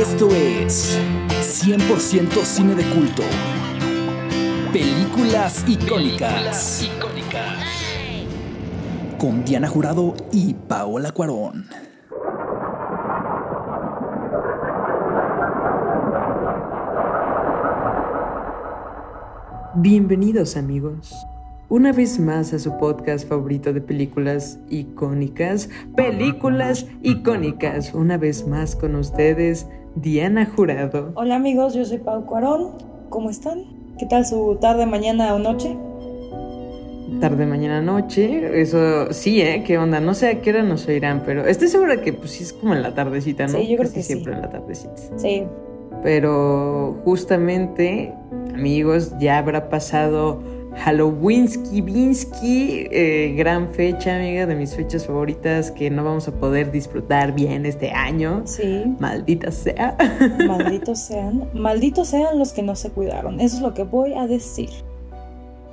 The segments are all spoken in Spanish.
Esto es 100% cine de culto. Películas icónicas. Con Diana Jurado y Paola Cuarón. Bienvenidos amigos. Una vez más a su podcast favorito de películas icónicas, películas icónicas. Una vez más con ustedes, Diana Jurado. Hola amigos, yo soy Pau Cuarón. ¿Cómo están? ¿Qué tal su tarde, mañana o noche? Tarde, mañana, noche. Eso sí, ¿eh? ¿Qué onda? No sé a qué hora nos oirán, pero estoy segura que pues sí es como en la tardecita, ¿no? Sí, yo creo Casi que siempre sí. en la tardecita. Sí. Pero justamente, amigos, ya habrá pasado Halloweenski Binsky, eh, gran fecha, amiga, de mis fechas favoritas que no vamos a poder disfrutar bien este año. Sí. Maldita sea. Malditos sean. Malditos sean los que no se cuidaron. Eso es lo que voy a decir.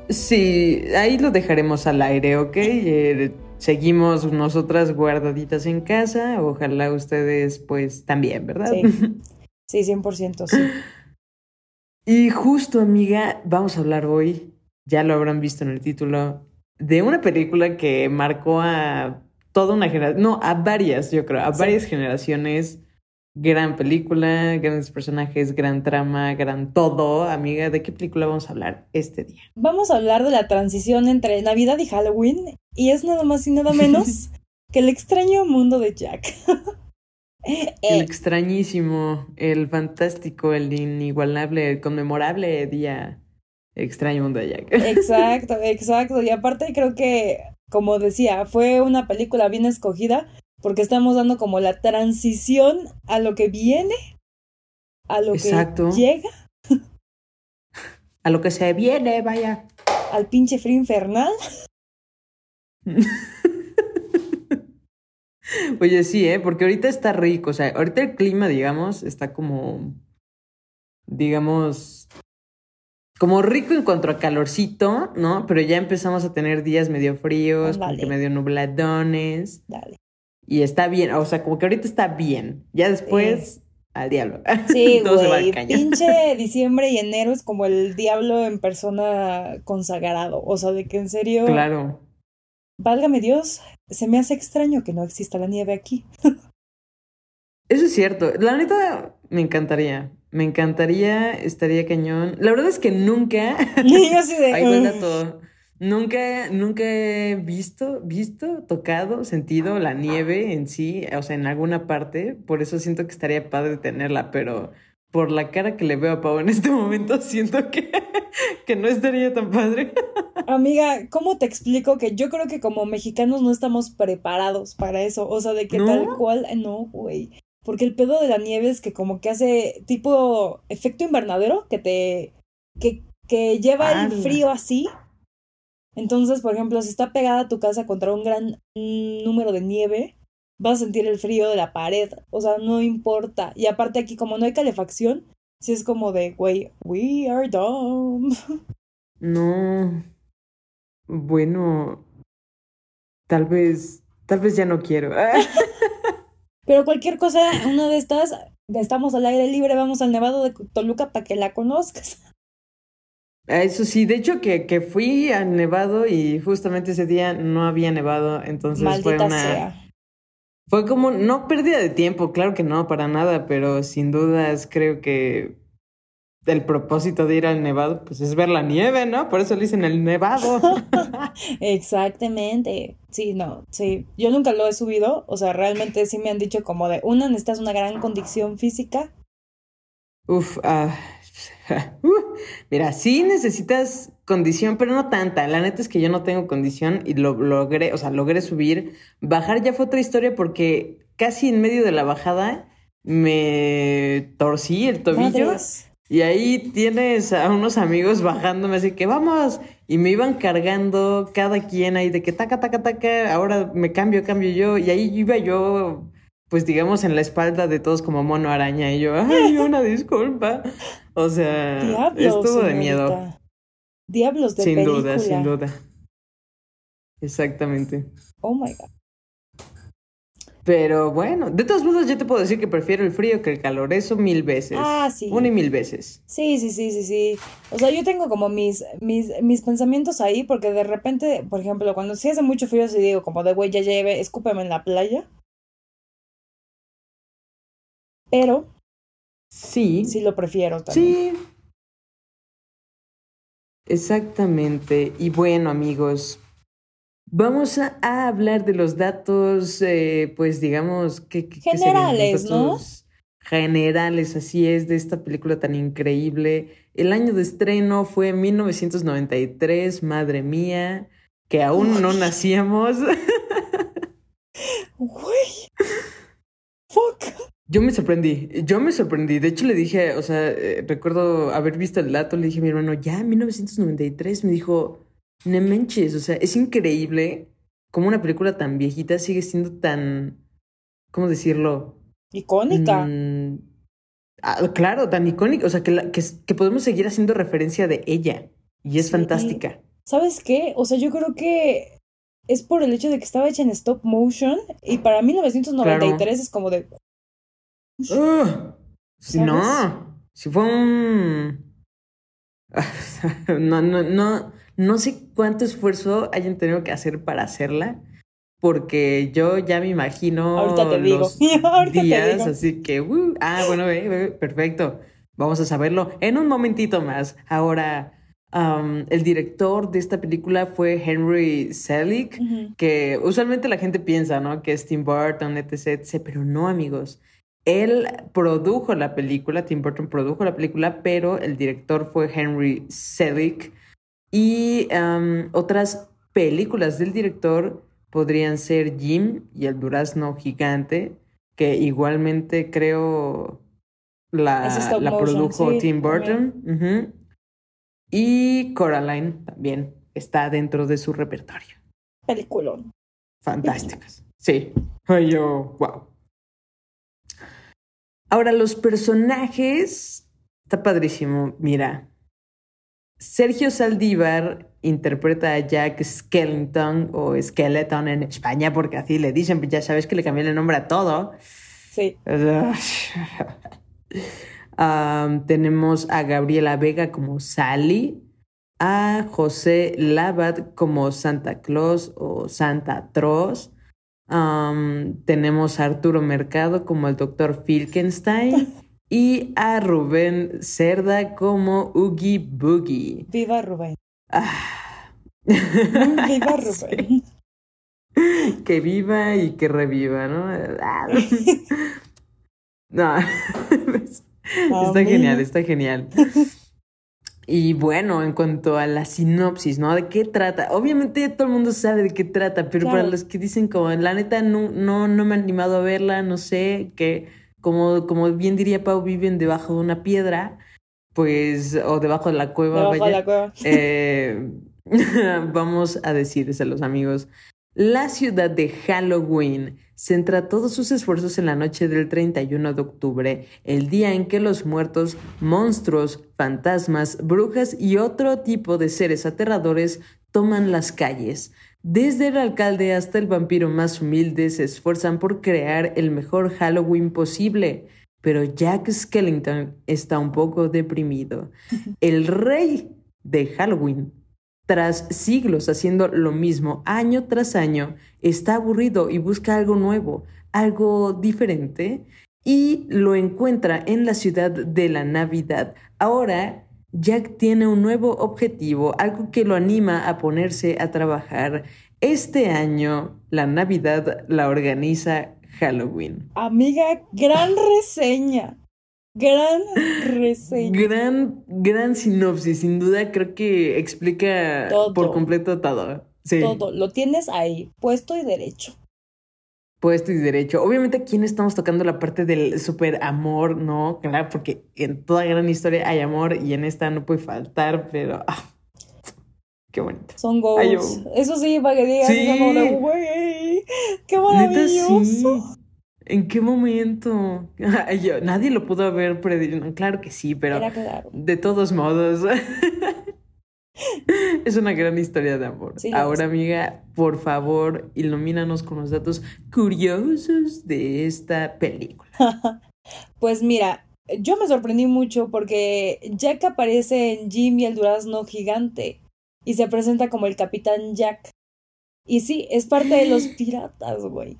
Sí, ahí lo dejaremos al aire, ¿ok? Eh, seguimos nosotras guardaditas en casa. Ojalá ustedes, pues, también, ¿verdad? Sí. Sí, 100% sí. Y justo, amiga, vamos a hablar hoy, ya lo habrán visto en el título, de una película que marcó a toda una generación, no, a varias, yo creo, a Sí. varias generaciones. Gran película, grandes personajes, gran trama, gran todo. Amiga, ¿de qué película vamos a hablar este día? Vamos a hablar de la transición entre Navidad y Halloween. Y es nada más y nada menos que el extraño mundo de Jack. El extrañísimo, el fantástico, el inigualable, el conmemorable día extraño mundo de Jack. Exacto, exacto. Y aparte creo que, como decía, fue una película bien escogida porque estamos dando como la transición a lo que viene, a lo Exacto. que llega, A lo que se viene, vaya. al pinche frío infernal. Oye, sí, ¿eh? Porque ahorita está rico, o sea, ahorita el clima, digamos, está como, digamos, como rico en cuanto a calorcito, ¿no? Pero ya empezamos a tener días medio fríos, como Ándale. que medio nubladones, Dale. y está bien, o sea, como que ahorita está bien, ya después, al diablo. Sí, güey. Pinche diciembre y enero es como el diablo en persona consagrado. O sea, de que en serio, Claro. válgame Dios, se me hace extraño que no exista la nieve aquí. Eso es cierto. La neta, me encantaría. Me encantaría, estaría cañón. La verdad es que nunca. Yo así de. Ahí dato. Nunca, nunca he visto, visto, tocado, sentido la nieve en sí, o sea, en alguna parte. Por eso siento que estaría padre tenerla, pero por la cara que le veo a Pau en este momento, siento que, que no estaría tan padre. Amiga, ¿cómo te explico que yo creo que como mexicanos no estamos preparados para eso? O sea, de que ¿No? tal cual, no, güey. Porque el pedo de la nieve es que como que hace tipo efecto invernadero, que te, que, que lleva el frío así. Entonces, por ejemplo, si está pegada a tu casa contra un gran número de nieve, vas a sentir el frío de la pared. O sea, no importa. Y aparte aquí, como no hay calefacción, sí es como de, güey, we are dumb. No. Bueno, tal vez, tal vez ya no quiero. Pero cualquier cosa, una de estas, estamos al aire libre, vamos al Nevado de Toluca para que la conozcas. Ah, Eso sí, de hecho que, que fui al Nevado y justamente ese día no había nevado, entonces fue una... sea. Fue como, no pérdida de tiempo, claro que no, para nada, pero sin dudas creo que el propósito de ir al Nevado, pues es ver la nieve, ¿no? Por eso le dicen el Nevado. Exactamente. Sí, no, sí. Yo nunca lo he subido. O sea, realmente sí me han dicho como de una, necesitas una gran condición física. Uf, ah, uh, mira, sí necesitas condición, pero no tanta. La neta es que yo no tengo condición y lo logré, o sea, logré subir. Bajar ya fue otra historia porque casi en medio de la bajada me torcí el tobillo. Madres. Y ahí tienes a unos amigos bajándome, así que vamos. Y me iban cargando cada quien ahí de que taca, taca, taca. Ahora me cambio, cambio yo. Y ahí iba yo, pues digamos, en la espalda de todos como mono araña. Y yo, ay, una disculpa. O sea, Diablos. estuvo de miedo. Diablos de Sin película. duda, sin duda. Exactamente. Oh my God. Pero bueno, de todos modos yo te puedo decir que prefiero el frío que el calor, eso mil veces. Ah, sí. Una y mil veces. Sí, sí, sí, sí, sí. O sea, yo tengo como mis, mis, mis pensamientos ahí, porque de repente, por ejemplo, cuando sí hace mucho frío, si digo, como de güey, ya lleve, escúpeme en la playa. Pero Sí. sí lo prefiero también. Sí. Exactamente. Y bueno, amigos, vamos a, a hablar de los datos, eh, pues digamos, que Generales, ¿no? Generales, así es, de esta película tan increíble. El año de estreno fue 1993, madre mía, que aún no nacíamos. Güey. Fuck. Yo me sorprendí, yo me sorprendí. De hecho, le dije, o sea, eh, recuerdo haber visto el dato, le dije a mi hermano, ya, 1993. Me dijo, no manches, o sea, es increíble cómo una película tan viejita sigue siendo tan, ¿cómo decirlo? Icónica. Mm, ah, claro, tan icónica, o sea, que, la- que, que podemos seguir haciendo referencia de ella. Y es Sí. fantástica. ¿Sabes qué? O sea, yo creo que es por el hecho de que estaba hecha en stop motion y para 1993 es como de... ¡Ugh! Si no, si fue un... No, no, no, no sé cuánto esfuerzo hayan tenido que hacer para hacerla, porque yo ya me imagino Ahorita te digo. los Ahorita te días, digo. así que, uh, ah, bueno, perfecto, vamos a saberlo en un momentito más. Ahora, um, el director de esta película fue Henry Selick, que usualmente la gente piensa, ¿no? Que es Tim Burton, etc, etc, pero no, amigos. Él produjo la película, Tim Burton produjo la película, pero el director fue Henry Selick. Y um, otras películas del director podrían ser Jim y el durazno gigante, que igualmente creo la, la motion, produjo sí, Tim Burton. Y Coraline también está dentro de su repertorio. Peliculón. Fantásticas. Sí. Ay, yo, wow. Ahora, los personajes. Está padrísimo. Mira. Sergio Saldívar interpreta a Jack Skellington o Skeleton en España, porque así le dicen, pues ya sabes que le cambian el nombre a todo. Sí. Tenemos a Gabriela Vega como Sally, a José Labat como Santa Claus o Santa Troz. Tenemos a Arturo Mercado como el doctor Filkenstein y a Rubén Cerda como Oogie Boogie. Viva Rubén. Ah. Viva Sí. Rubén. Que viva y que reviva, ¿no? Ah. No. Está Amén. genial, está genial. Y bueno, en cuanto a la sinopsis, ¿no? ¿De qué trata? Obviamente todo el mundo sabe de qué trata, pero Claro. para los que dicen como, la neta, no, no, no me he animado a verla, no sé, que como, como bien diría Pau, viven debajo de una piedra, pues, o debajo de la cueva, Debajo de la cueva. Eh, vamos a decirles a los amigos, la ciudad de Halloween centra todos sus esfuerzos en la noche del 31 de octubre, el día en que los muertos, monstruos, fantasmas, brujas y otro tipo de seres aterradores toman las calles. Desde el alcalde hasta el vampiro más humilde se esfuerzan por crear el mejor Halloween posible. Pero Jack Skellington está un poco deprimido. El rey de Halloween, tras siglos haciendo lo mismo año tras año, está aburrido y busca algo nuevo, algo diferente, y lo encuentra en la ciudad de la Navidad. Ahora, Jack tiene un nuevo objetivo, algo que lo anima a ponerse a trabajar. Este año, la Navidad la organiza Halloween. Amiga, gran reseña. Gran reseña. Gran, gran sinopsis, sin duda creo que explica Todo. por completo todo. Sí, Todo, lo tienes ahí, puesto y derecho. Puesto y derecho. Obviamente aquí no estamos tocando la parte del super amor, ¿no? Claro, porque en toda gran historia hay amor y en esta no puede faltar, pero... ah, qué bonito. Son Ay, goals. Eso sí, para que digas, Sí. güey, qué Neta, maravilloso. sí. ¿En qué momento? Yo- nadie lo pudo haber predicho. Claro que sí, pero Era claro. de todos modos. Es una gran historia de amor. Sí, Ahora, amiga, por favor, ilumínanos con los datos curiosos de esta película. Pues mira, yo me sorprendí mucho porque Jack aparece en Jim y el durazno gigante y se presenta como el capitán Jack. Y sí, es parte de los piratas, güey.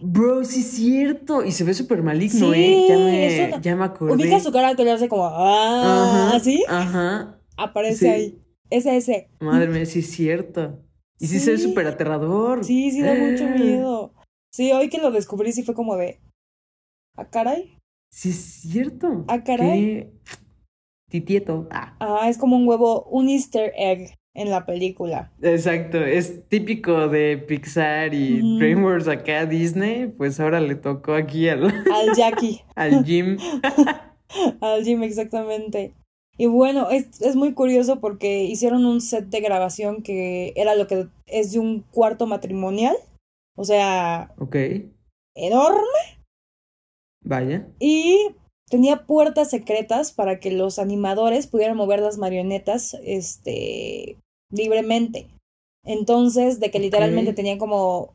Bro, sí es cierto. Y se ve súper maligno, Sí, ¿eh? Ya me, una- ya me acordé. Ubica su cara que le hace como, ah, Ajá, así, Ajá. aparece sí. ahí. Es ese. Madre mía, sí es cierto. Y sí, se ve Sí. súper aterrador. Sí, sí da mucho Ah. miedo. Sí, hoy que lo descubrí sí fue como de, ah, caray. Sí es cierto. Ah, caray. Qué Titieto. Ah. Ah, es como un huevo, un easter egg en la película. Exacto, es típico de Pixar y Ujú. DreamWorks acá Disney, pues ahora le tocó aquí al, Al Jackie. al Jim. Al Jim, exactamente. Y bueno, es, es muy curioso porque hicieron un set de grabación que era lo que es de un cuarto matrimonial. O sea, Ok, enorme. vaya. Y tenía puertas secretas para que los animadores pudieran mover las marionetas este, libremente. Entonces, de que literalmente tenían como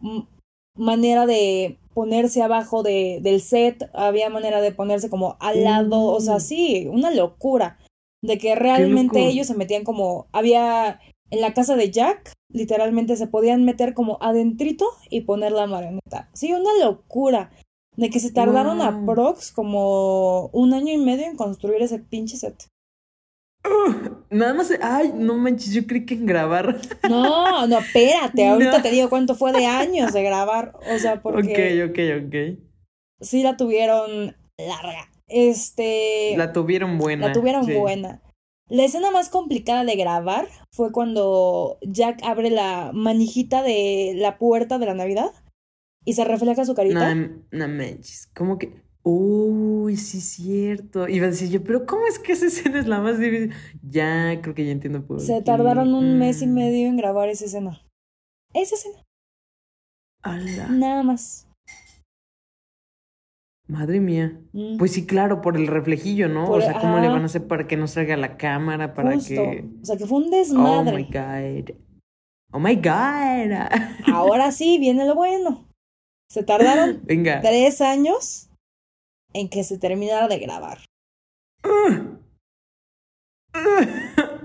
manera de ponerse abajo de, del set, había manera de ponerse como al lado, o sea, Mm. sí, una locura. De que realmente ellos se metían como, había en la casa de Jack, literalmente se podían meter como adentrito y poner la marioneta. Sí, una locura. De que se tardaron Wow. aprox como un año y medio en construir ese pinche set. Nada más, ay, no manches, yo creí que en grabar. No, no, espérate, ahorita No. te digo cuánto fue de años de grabar. O sea, porque Ok, ok, ok. sí la tuvieron larga. Este. La tuvieron buena. La tuvieron sí. buena. La escena más complicada de grabar fue cuando Jack abre la manijita de la puerta de la Navidad y se refleja su carita. No, no manches, ¿cómo que? Uy, sí es cierto. Iba a decir yo, pero ¿cómo es que esa escena es la más difícil? Ya, creo que ya entiendo por Se qué. tardaron un mes y Mm. medio en grabar esa escena. Esa escena, Ala, nada más. Madre mía. Mm, Pues sí, claro, por el reflejillo, ¿no? Por- o sea, ¿cómo le van a hacer para que no salga la cámara? Para justo. que. O sea, que fue un Oh my desmadre. God. Oh my God. Ahora sí, viene lo bueno. Se tardaron Venga. tres años en que se terminara de grabar.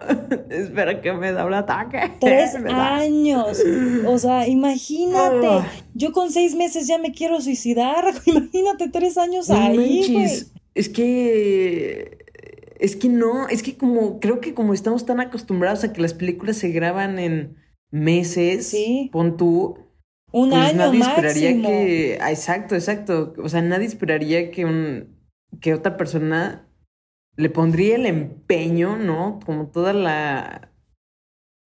Espera que me da un ataque. Tres años. O sea, imagínate. Yo con seis meses ya me quiero suicidar. Imagínate tres años No ahí, güey. Es que. Es que no, es que como creo que como estamos tan acostumbrados a que las películas se graban en meses, Sí. pon tú, Un pues año nadie máximo. esperaría que, ah, exacto, exacto, o sea, nadie esperaría que un que otra persona le pondría el empeño, ¿no? Como toda la,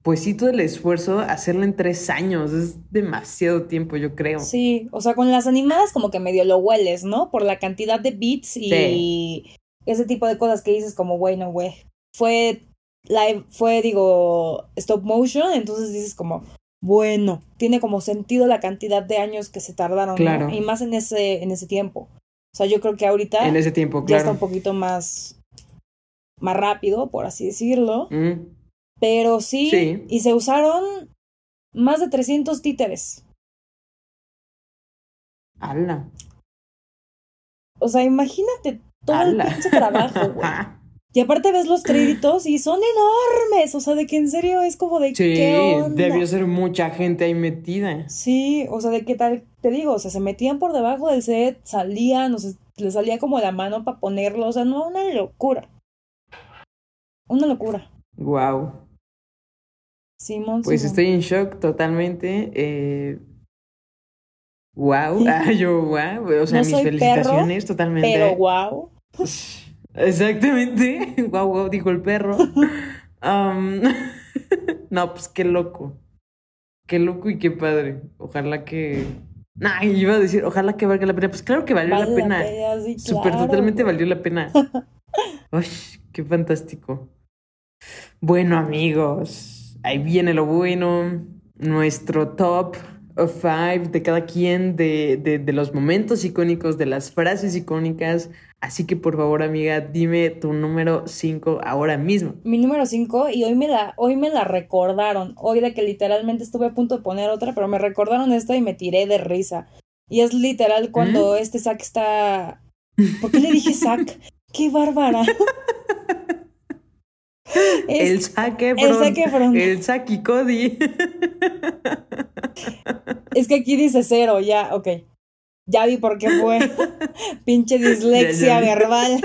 pues sí, todo el esfuerzo, hacerlo en tres años, es demasiado tiempo, yo creo. Sí, o sea, con las animadas como que medio lo hueles, ¿no? Por la cantidad de beats y ese tipo de cosas que dices como, güey, no, güey. Fue live, fue, digo, stop motion, entonces dices como, bueno, tiene como sentido la cantidad de años que se tardaron, ¿no? Claro. Y más en ese, en ese tiempo. O sea, yo creo que ahorita En ese tiempo, ya está claro. un poquito más, más rápido, por así decirlo. Mm, Pero sí, Sí. y se usaron más de 300 títeres. ala. O sea, imagínate todo el ala. pinche trabajo, güey. Y aparte ves los créditos y son enormes. O sea, de que en serio es como de Sí, qué onda. debió ser mucha gente ahí metida. Sí, o sea, de qué tal, te digo, o sea, se metían por debajo del set, salían, o sea, les salía como la mano para ponerlo, o sea, no, una locura. Una locura. Wow. Simón. Pues Simón. estoy en shock totalmente. Eh... Wow. Ah, yo, wow. O sea, No mis felicitaciones totalmente. Pero wow. Exactamente. Wow, wow, dijo el perro. Am, no, pues qué loco. Qué loco y qué padre. Ojalá que. Nah, iba a decir, ojalá que valga la pena. Pues claro que valió Vale la pena. sí, Súper claro, totalmente valió la pena. Uy, qué fantástico. Bueno, amigos, ahí viene lo bueno. Nuestro top five de cada quien, de, de, de los momentos icónicos, de las frases icónicas. Así que por favor, amiga, dime tu número 5 ahora mismo. Mi número 5, y hoy me, la, hoy me la recordaron. Hoy de que literalmente estuve a punto de poner otra, pero me recordaron esta y me tiré de risa. Y es literal cuando este Zack está. ¿Por qué le dije Zack? ¡Qué bárbara! el saque el. El Saki Cody. Es que aquí dice cero, ya, ok. Ya vi por qué fue. Pinche dislexia Ya, ya vi. verbal.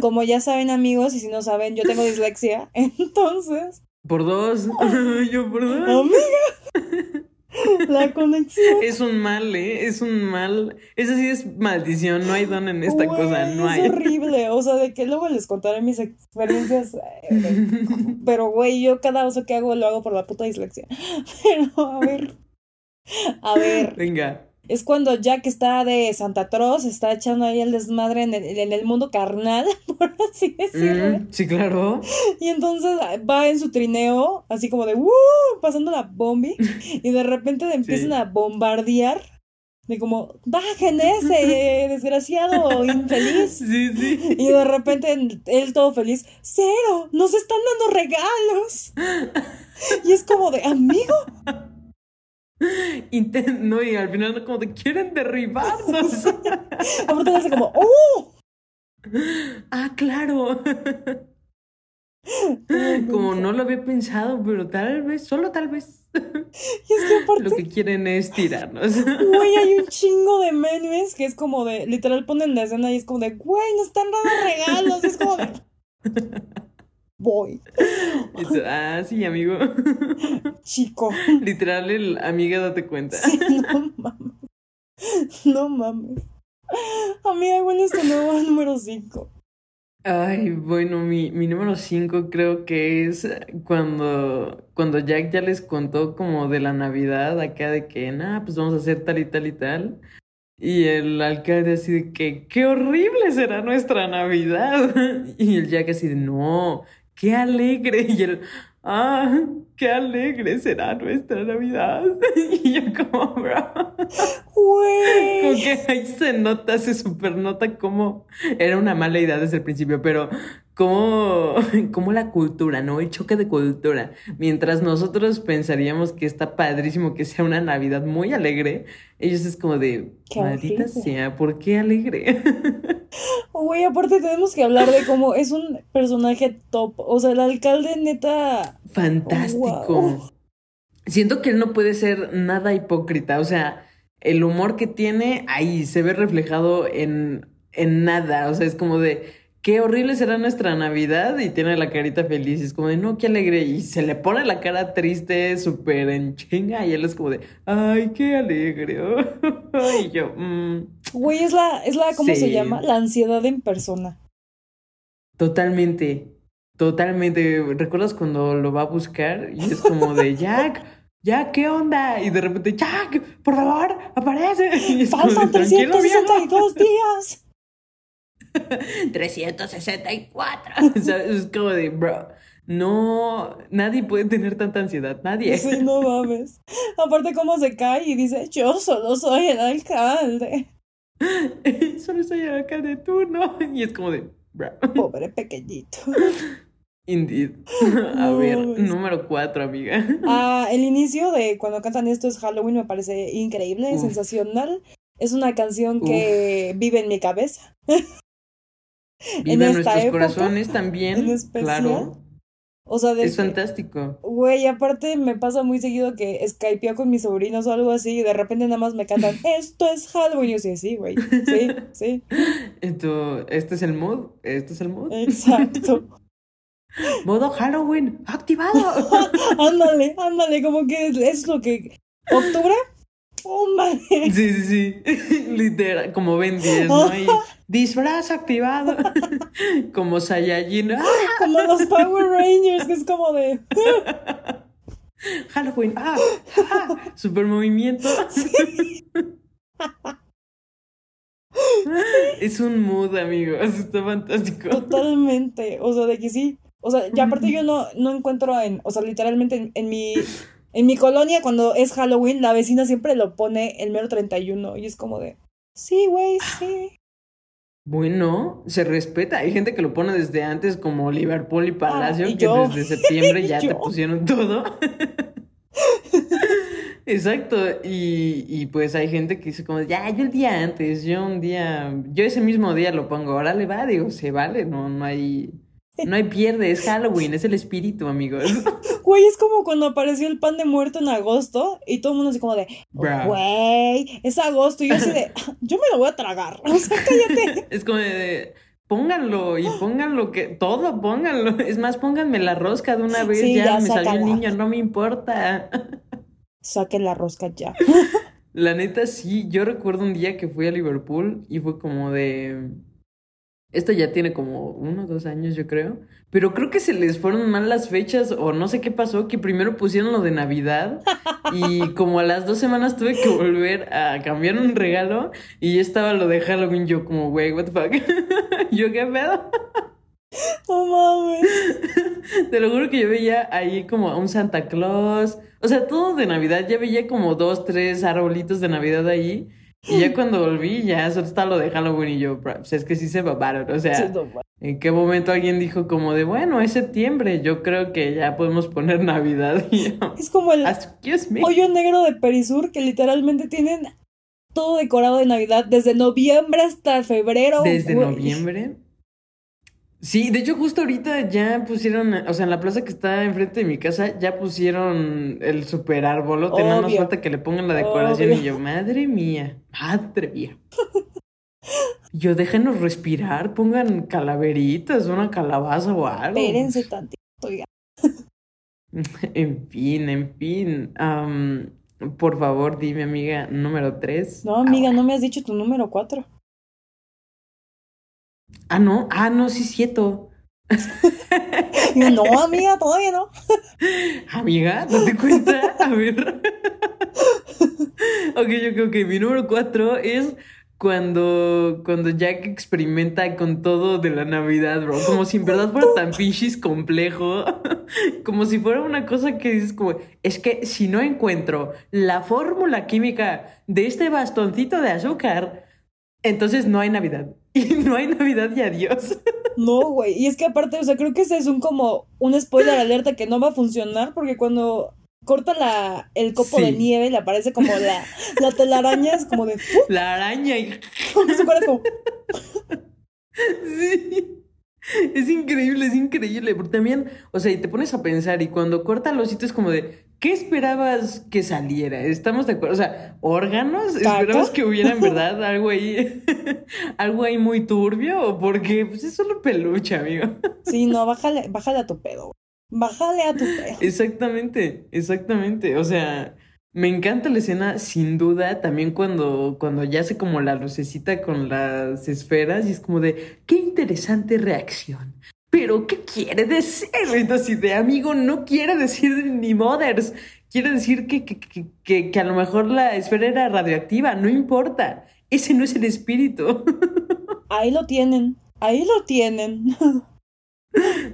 Como ya saben, amigos, y si no saben, yo tengo dislexia. Entonces, Por dos. Yo por dos. amiga, la conexión. Es un mal, ¿eh? Es un mal. Eso sí es maldición. No hay don en esta cosa. No es hay. horrible. O sea, de que luego les contaré mis experiencias. Pero, güey, yo cada oso que hago lo hago por la puta dislexia. Pero, a ver. A ver. Venga. Es cuando Jack está de Santa Claus, está echando ahí el desmadre en el, en el mundo carnal, por así decirlo. Mm, sí, claro. Y entonces va en su trineo, así como de ¡Woo! pasando la bombi, y de repente le empiezan Sí. a bombardear. De como, bajen ese, eh, desgraciado, infeliz. Sí, sí. Y de repente él todo feliz, cero, nos están dando regalos. Y es como de, amigo, Inten- no, y al final como te quieren derribarnos. aparte hace como, ¡oh! ah, claro. Como no lo había pensado, pero tal vez, solo tal vez, Y es que aparte lo que quieren es tirarnos. Güey, hay un chingo de memes que es como de, literal ponen la escena y es como de, güey, nos están dando regalos. Y es como de, voy, Y tú, ah, sí, amigo. chico. Literal, el amiga, date cuenta. Sí, no mames. No mames. Amiga, ¿cuál es tu nuevo número 5? Ay, bueno, mi, mi número 5 creo que es cuando, cuando Jack ya les contó como de la Navidad acá de que, nah, pues vamos a hacer tal y tal y tal. Y el alcalde así de que, qué horrible será nuestra Navidad. Y el Jack así de, no, qué alegre. Y él, ah, qué alegre será nuestra Navidad. Y yo como, bro. Como que ahí se nota, se super nota cómo era una mala idea desde el principio, pero cómo, cómo la cultura, ¿no? El choque de cultura. Mientras nosotros pensaríamos que está padrísimo que sea una Navidad muy alegre, ellos es como de, Qué maldita horrible. sea, ¿por qué alegre? Güey, aparte tenemos que hablar de cómo es un personaje top. O sea, el alcalde neta. Fantástico. Wow. Siento que él no puede ser nada hipócrita, o sea, el humor que tiene ahí se ve reflejado en, en nada, o sea, es como de, qué horrible será nuestra Navidad y tiene la carita feliz, y es como de, no, qué alegre, y se le pone la cara triste, súper en chinga, y él es como de, ay, qué alegre, y yo, mm, Güey, es la, es la, ¿cómo se llama? La ansiedad en persona. totalmente, totalmente, ¿recuerdas cuando lo va a buscar? Y es como de, Jack. Jack, ¿qué onda? Y de repente, Jack, por favor, aparece. Y es como de, Faltan "Tranquilo, viejo". 362 días. 364. O sea, es como de, bro, no, nadie puede tener tanta ansiedad, nadie. Sí, no mames. Aparte, cómo se cae y dice, yo solo soy el alcalde. Solo soy el alcalde, tú no. Y es como de, bro. Pobre pequeñito. Indeed. A No, ver, es- número cuatro, amiga. Ah, el inicio de cuando cantan esto es Halloween me parece increíble, Uf. sensacional. Es una canción que vive en mi cabeza. Vive en nuestros época, corazones también. claro. O sea, de Es que- fantástico. Güey, aparte me pasa muy seguido que skypeo con mis sobrinos o algo así y de repente nada más me cantan, esto es Halloween. Y yo sí, sí, güey. Sí, sí, Esto, este es el mood. Este es el mood. exacto. Modo Halloween, activado. Ándale, ándale, como que es, es lo que. ¿Octubre? ¡Pum! vale. Sí, sí, sí. Literal, como Ben 10, ¿no? Y disfraz activado. como Saiyajin. ¡Ah! Como los Power Rangers, que es como de. Halloween. ¡Ah! ¡Ah! Super movimiento. Es un mood, amigos. Está fantástico. Totalmente. O sea, de que sí. O sea, ya aparte yo no, no encuentro en. O sea, literalmente en, en mi En mi colonia, cuando es Halloween, la vecina siempre lo pone el mero 31 y es como de, sí, güey, sí. Bueno, se respeta. Hay gente que lo pone desde antes, como Liverpool y Palacio, Ah, y que yo. desde septiembre ya te pusieron todo. Exacto. Y, y pues hay gente que dice como, ya, yo el día antes, yo un día, yo ese mismo día lo pongo, ahora le va, digo, se vale, no, no hay, no hay pierde, es Halloween, es el espíritu, amigos. Güey, es como cuando apareció el pan de muerto en agosto y todo el mundo así como de, güey, es agosto. Y yo así de, yo me lo voy a tragar. O sea, cállate. Es como de, pónganlo y pónganlo que, todo, pónganlo. Es más, pónganme la rosca de una vez, Sí, ya, ya, me salió el niño, no me importa. Saquen la rosca ya. La neta, sí, yo recuerdo un día que fui a Liverpool y fue como de... Esto ya tiene como uno o dos años, yo creo. Pero creo que se les fueron mal las fechas o no sé qué pasó, que primero pusieron lo de Navidad y como a las dos semanas tuve que volver a cambiar un regalo y ya estaba lo de Halloween. Yo como, wey, what the fuck. yo qué pedo. No mames. Te lo juro que yo veía ahí como a un Santa Claus. O sea, todo de Navidad. Ya veía como dos, tres arbolitos de Navidad ahí. Y ya cuando volví, ya solo está lo de Halloween y yo, "Bro, pues es que sí se babaron. O sea, Sí, no mames. ¿en qué momento alguien dijo como de, bueno, es septiembre, yo creo que ya podemos poner Navidad? Y yo, Es como el hoyo negro de Perisur que literalmente tienen todo decorado de Navidad desde noviembre hasta febrero. Desde noviembre. Sí, de hecho justo ahorita ya pusieron, o sea, en la plaza que está enfrente de mi casa ya pusieron el super árbolote, nada más falta que le pongan la decoración Obvio. y yo, madre mía, madre mía. Yo déjenos respirar, pongan calaveritas, una calabaza o algo. Espérense tantito, ya. En fin, en fin. am, por favor, dime, amiga, número tres. No, amiga, no me has dicho tu número cuatro. Ah, no, ah, no, sí, es cierto. No, amiga, todavía no. Amiga, date cuenta. A ver. ok, yo creo que mi número cuatro es cuando, cuando Jack experimenta con todo de la Navidad, bro. Como si en verdad fuera tan pinches complejo. Como si fuera una cosa que dices como, es que si no encuentro la fórmula química de este bastoncito de azúcar, entonces no hay Navidad. Y no hay Navidad y adiós. No, güey. Y es que aparte, o sea, creo que ese es un como un spoiler alerta que no va a funcionar porque cuando corta la, el copo de nieve le aparece como la, la telaraña, es como de. La araña y... Como fuera como, Sí. Es increíble, es increíble. Porque también, o sea, y te pones a pensar, y cuando corta los sitios, como de, ¿qué esperabas que saliera? ¿Estamos de acuerdo? O sea, ¿órganos? ¿Esperabas que hubiera en verdad algo ahí, algo ahí muy turbio? ¿O porque pues es solo peluche, amigo? Sí, no, bájale, bájale a tu pedo. Bájale a tu pedo. Exactamente, exactamente. O sea, me encanta la escena, sin duda, también cuando, cuando ya hace como la lucecita con las esferas y es como de, qué interesante reacción. Pero, ¿qué quiere decir? Entonces, de amigo, no quiere decir ni mothers. Quiere decir que, que, que, que, a lo mejor la esfera era radioactiva, no importa. Ese no es el espíritu. Ahí lo tienen, ahí lo tienen.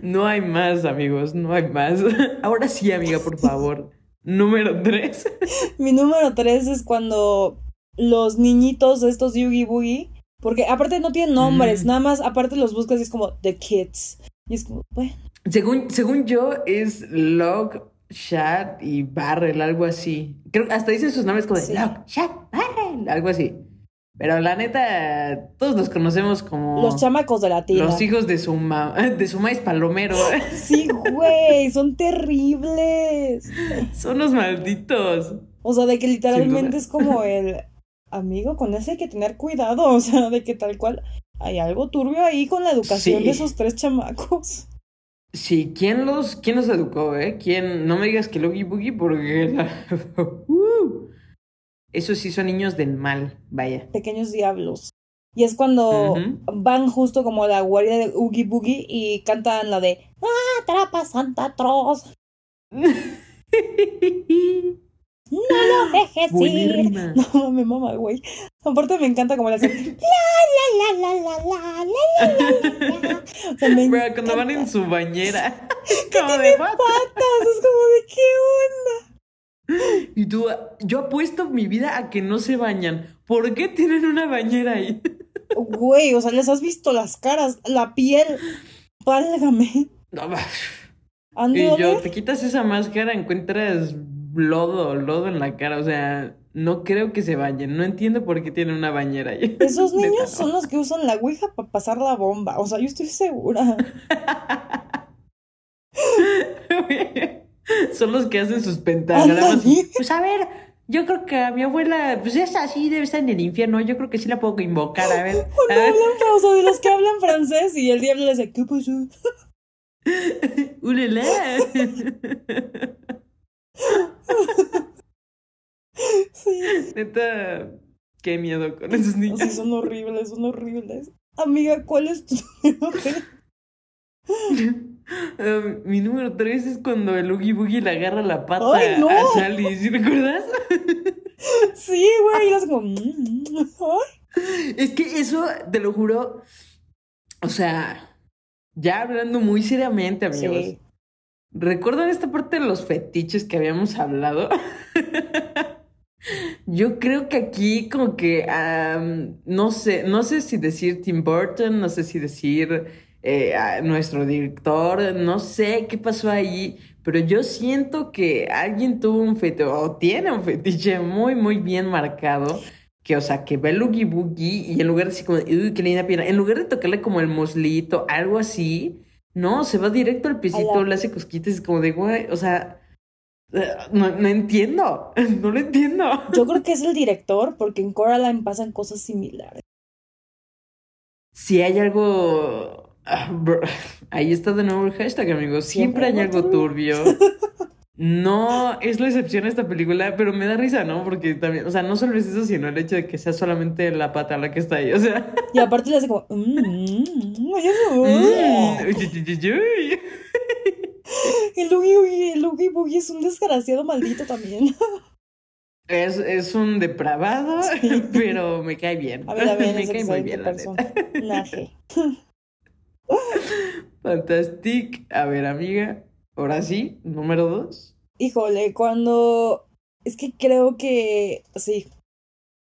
No hay más, amigos, no hay más. Ahora sí, amiga, por favor. Número tres. Mi número tres es cuando los niñitos estos Yugi Boogie, porque aparte no tienen nombres, Mm. nada más aparte los buscas y es como The Kids. Y es como, bueno, Según, según yo, es Log, Shad y Barrel, algo así. Creo hasta dicen sus nombres como de Sí. Log, Shad, Barrel, algo así. Pero la neta, todos los conocemos como los chamacos de la tira. los hijos de su ma de su maíz palomero. Sí, güey, son terribles. Son los malditos. O sea, de que literalmente es como el amigo, con ese hay que tener cuidado. O sea, de que tal cual hay algo turbio ahí con la educación Sí. de esos tres chamacos. Sí, ¿quién los, quién los educó, eh? ¿Quién? No me digas que Logi Boogie porque la- Uh. Esos sí son niños del mal, vaya. Pequeños diablos. Y es cuando van justo como la guardia de Oogie Boogie y cantan la de Atrapa Santa Claus, no lo dejes ir. No me mama, güey. Aparte me encanta como la hacen. La, la, la, la, la, la, la, la, O sea, me Pero cuando van en su bañera. como de patas. Es como de qué onda. Y tú, yo apuesto mi vida a que no se bañan. ¿Por qué tienen una bañera ahí? Güey, o sea, les has visto las caras, la piel. Válgame. No, va. Y yo, te quitas esa máscara, encuentras lodo, lodo en la cara. O sea, no creo que se bañen. No entiendo por qué tienen una bañera ahí. Esos niños no. son los que usan la ouija para pasar la bomba. O sea, yo estoy segura. Son los que hacen sus pentagramas. Pues a ver, yo creo que a mi abuela, pues es así, debe estar en el infierno. Yo creo que sí la puedo invocar. A ver. No ver. hablan, o sea, de los que hablan francés y el diablo les dice, ¿qué pasó? Ulala. Sí. Neta, qué miedo con esos niños. Sí, son horribles, son horribles. Amiga, ¿cuál es tu? Um, mi número tres es cuando el Oogie Boogie le agarra la pata ¡Ay, no! a Sally. ¿Sí recuerdas? Sí, güey, y como... mm, ay. Es que eso, te lo juro. O sea, ya hablando muy seriamente, amigos. Sí. ¿Recuerdan esta parte de los fetiches que habíamos hablado? Yo creo que aquí como que no sé, no sé si decir Tim Burton, no sé si decir eh, a nuestro director, no sé qué pasó ahí, pero yo siento que alguien tuvo un fetiche o tiene un fetiche muy muy bien marcado. Que, o sea, que ve el Oogie Boogie y en lugar de decir como, uy, qué linda pierna, en lugar de tocarle como el muslito, algo así, no, se va directo al pisito, le hace cosquitas, es como de, güey, o sea, no, no entiendo, no lo entiendo. Yo creo que es el director, porque en Coraline pasan cosas similares. Si hay algo, ah, ahí está de nuevo el hashtag, amigos, siempre, hay algo turbio. No es la excepción esta película, pero me da risa, ¿no? Porque también, o sea, no solo es eso, sino el hecho de que sea solamente la pata la que está ahí, o sea. Y aparte le hace como... mm, mm, mm. El Boogie, el Boogie es un desgraciado maldito también. Es, es un depravado, pero me cae bien. A ver, a ver, me cae muy bien, la persona. neta. Naje. Fantastic. A ver, amiga. Ahora sí, número dos. Híjole, cuando... Es que creo que... Sí.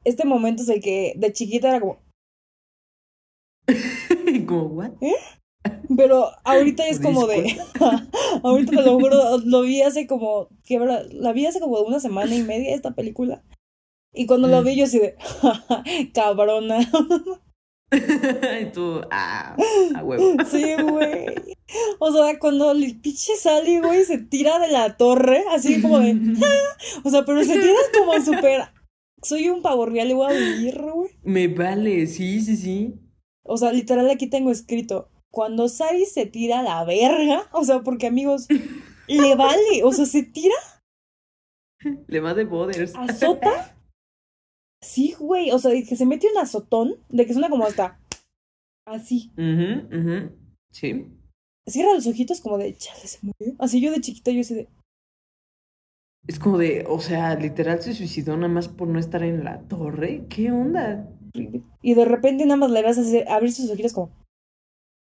Este momento es el que de chiquita era como... Como, ¿what? Pero ahorita es como de... ahorita te lo juro, lo vi hace como... La vi hace como una semana y media esta película. Y cuando lo Mm. vi yo así de... cabrona. y tú, ah, a huevo. Sí, güey. O sea, cuando el pinche Sally, güey, se tira de la torre, así como de... O sea, pero se tira como súper... Soy un pavo real y voy a vivir, güey. Me vale, sí, sí, sí. O sea, literal aquí tengo escrito, cuando Sari se tira a la verga, o sea, porque amigos, le vale, o sea, se tira, Le va de boders. azota. Sí, güey, o sea, de que se mete un azotón, de que suena como hasta así. Sí. Cierra los ojitos como de, chale, se murió. Así yo de chiquita, yo así de, Es como de, o sea, literal se suicidó nada más por no estar en la torre. ¿Qué onda? Y de repente nada más le vas a hacer, abrir sus ojitos como,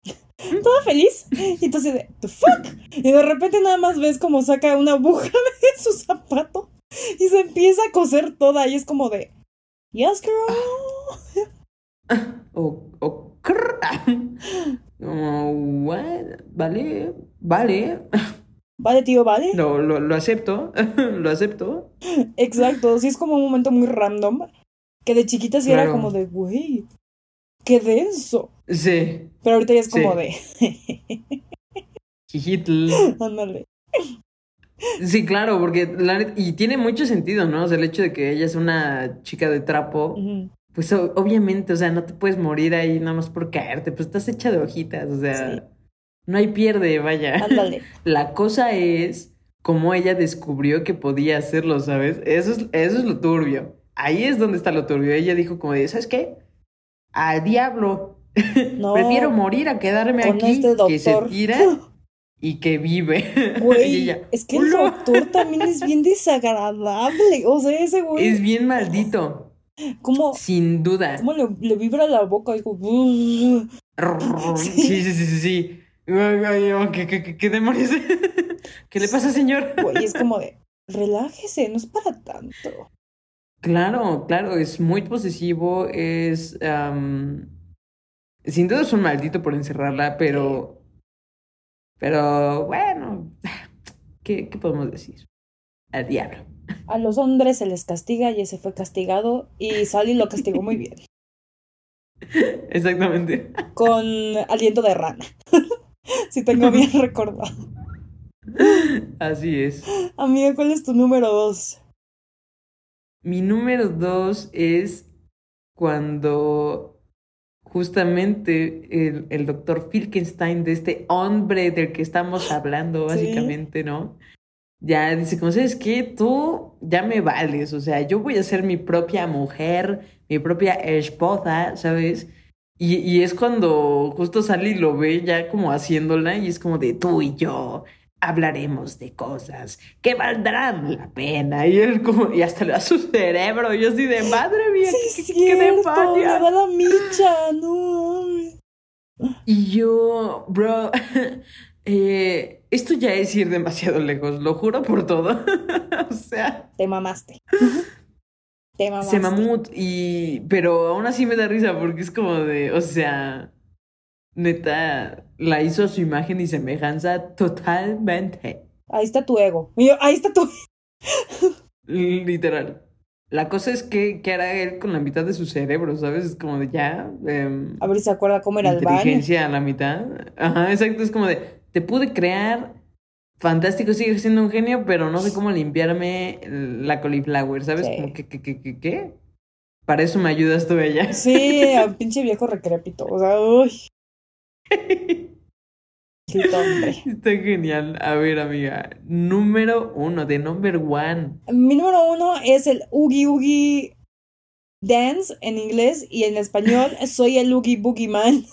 toda feliz. Y entonces de, the fuck. Y de repente nada más ves como saca una aguja de su zapato y se empieza a coser toda. Y es como de, yes, girl. O, o. Como, what? Vale, vale. Vale, tío, vale. Lo, lo, lo acepto, lo acepto. Exacto. Sí, es como un momento muy random. Que de chiquita sí era como de, güey, qué denso. Sí, Pero ahorita ya es como Sí. de, jijitl. ándale. Sí, claro, porque la y tiene mucho sentido, ¿no? O sea, el hecho de que ella es una chica de trapo, pues o- obviamente, o sea, no te puedes morir ahí nada más por caerte, pues estás hecha de hojitas, o sea, Sí. no hay pierde, vaya. Ándale. La cosa es cómo ella descubrió que podía hacerlo, ¿sabes? Eso es, eso es lo turbio. Ahí es donde está lo turbio. Ella dijo como de, ¿sabes qué? Al diablo. No. Prefiero morir a quedarme aquí este que se tira y que vive. Güey, ella, es que el doctor también es bien desagradable. O sea, ese güey, Es bien maldito, ¿cómo, sin duda. cómo le, le vibra la boca? "Buh". Sí, sí, sí, sí, sí. Ay, ay, ay, ¿Qué, qué, qué, qué demonios? ¿Qué le pasa, señor? güey, es como de, relájese, no es para tanto. Claro, claro, es muy posesivo, es... am, sin duda es un maldito por encerrarla, pero... Pero bueno, ¿qué, qué podemos decir? Al diablo. A los hombres se les castiga y ese fue castigado y Sally lo castigó muy bien, Exactamente. con aliento de rana. si tengo bien recordado. Así es. Amiga, ¿cuál es tu número dos? Mi número dos es cuando justamente el, el doctor Filkenstein, de este hombre del que estamos hablando, Sí. básicamente, ¿no? Ya dice, como sabes qué, tú ya me vales, o sea, yo voy a ser mi propia mujer, mi propia esposa, ¿sabes? Y, y es cuando justo Sally lo ve ya como haciéndola y es como de tú y yo hablaremos de cosas que valdrán la pena. Y él como, y hasta le da su cerebro, y yo así de madre mía, Sí, ¿qué, qué- qué cierto, demonios?". le da la micha, no. Y yo, bro, eh, esto ya es ir demasiado lejos, lo juro por todo. o sea, Te mamaste. Te mamaste. se mamut y pero aún así me da risa porque es como de, o sea, neta la hizo su imagen y semejanza totalmente, Ahí está tu ego. Ahí está tu. literal. La cosa es que qué hará él con la mitad de su cerebro, ¿sabes? Es como de ya em, A ver si se acuerda cómo era el baño. inteligencia a la mitad. Ajá, exacto, es como de te pude crear fantástico, sigue siendo un genio, pero no sé cómo limpiarme la cauliflower, ¿sabes? Sí. Como que, que, que, que, ¿qué? Para eso me ayudas tú, ella. Sí, a pinche viejo recrépito. O sea, uy. Hombre. Está genial. A ver, amiga. Número uno, de number one. Mi número uno es el Oogie Oogie Dance en inglés y en español soy el Oogie Boogie Man,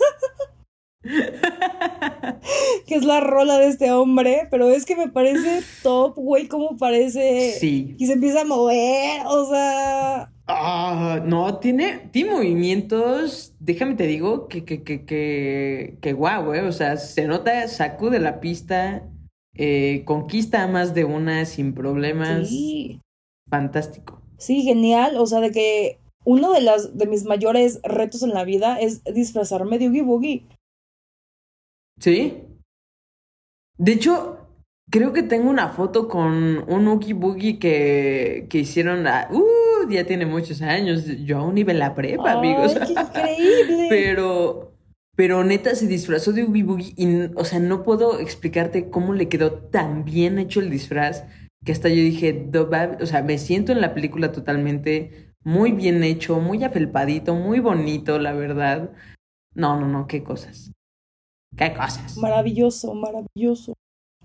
que es la rola de este hombre, pero es que me parece top, güey, cómo parece Sí. y se empieza a mover, o sea, Ah, no, tiene, tiene movimientos, déjame te digo, que, que, que, que, que guau, eh. O sea, se nota, sacude la pista, eh, conquista a más de una sin problemas. sí, Fantástico. sí, genial, o sea, de que uno de las de mis mayores retos en la vida es disfrazarme de Oogie Boogie. ¿Sí? De hecho, creo que tengo una foto con un Oogie Boogie que, que hicieron, a- uh, ya tiene muchos años. Yo aún iba en la prepa, amigos. ¡Ay, qué increíble! Pero, pero neta se disfrazó de Oogie Boogie y, o sea, no puedo explicarte cómo le quedó tan bien hecho el disfraz que hasta yo dije, o sea, me siento en la película totalmente muy bien hecho, muy afelpadito, muy bonito, la verdad. No, no, no, qué cosas. Qué cosas. Maravilloso, maravilloso.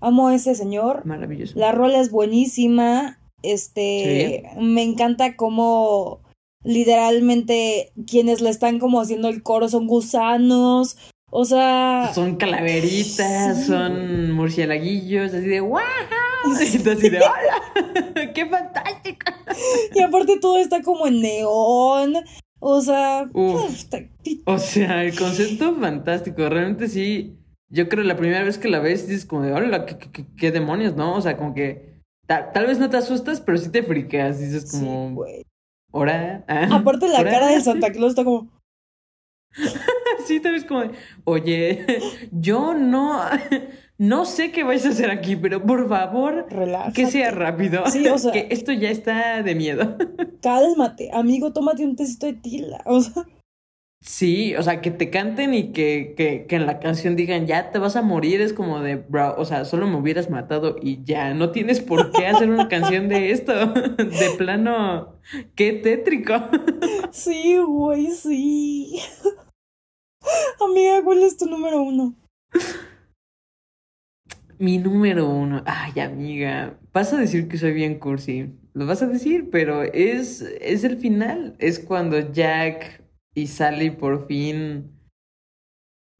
Amo a ese señor. Maravilloso. La rola es buenísima. Este, me encanta cómo literalmente quienes le están como haciendo el coro son gusanos. O sea, Son calaveritas, Sí, son murcielaguillos, así de ¡guau! Y así de ¡hola! ¡Qué fantástico! y aparte todo está como en neón. O sea, Uf. uf, está- O sea, el concepto fantástico, realmente sí. Yo creo la primera vez que la ves dices como de, hola, ¿qué, qué- demonios, no? O sea, como que tal, tal vez no te asustas, pero sí te friqueas. Dices sí, como, güey. ¿hora? Ah, Aparte la ¿hora?". cara de Santa Claus está como, Sí, te ves como de, oye, yo no, no sé qué vais a hacer aquí, pero por favor, relájate. que sea rápido. Sí, o sea- que esto ya está de miedo. Cálmate, amigo, tómate un tecito de tila. O sea, Sí, o sea, que te canten y que, que, que en la canción digan, ya te vas a morir, es como de, bro, o sea, solo me hubieras matado y ya, no tienes por qué hacer una canción de esto. De plano, qué tétrico. sí, güey, sí. Amiga, ¿cuál es tu número uno? Mi número uno, ay, amiga, vas a decir que soy bien cursi, lo vas a decir, pero es, es el final, es cuando Jack y Sally por fin,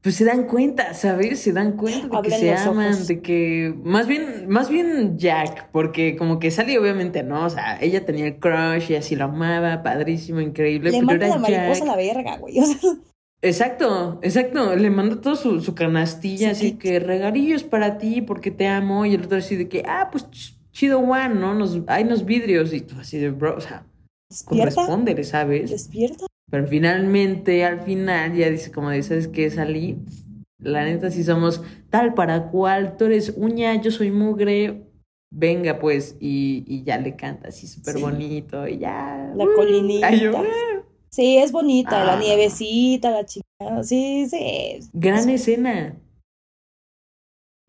pues se dan cuenta, ¿sabes? Se dan cuenta de que se aman, ojos. de que, más bien, más bien Jack, porque como que Sally obviamente no, o sea, ella tenía el crush y así lo amaba, padrísimo, increíble, Le pero era la mariposa a la verga, güey. O sea, Exacto, exacto. Le mandó todo su, su canastilla, Sí. así que regalillos para ti porque te amo. Y el otro así de que, ah, pues ch- chido one, ¿no? Nos, hay unos vidrios y tú así de, bro, o sea, correspóndele, ¿sabes? Despierta. Pero finalmente, al final, ya dice, como de, ¿sabes qué? Salí. La neta, si somos tal para cual, tú eres uña, yo soy mugre. Venga, pues, y, y ya le canta así súper Sí. bonito, y ya. La uh, colinita. ay, yo, Sí, es bonita, la Ah. nievecita, la chica. Sí, sí. Gran escena.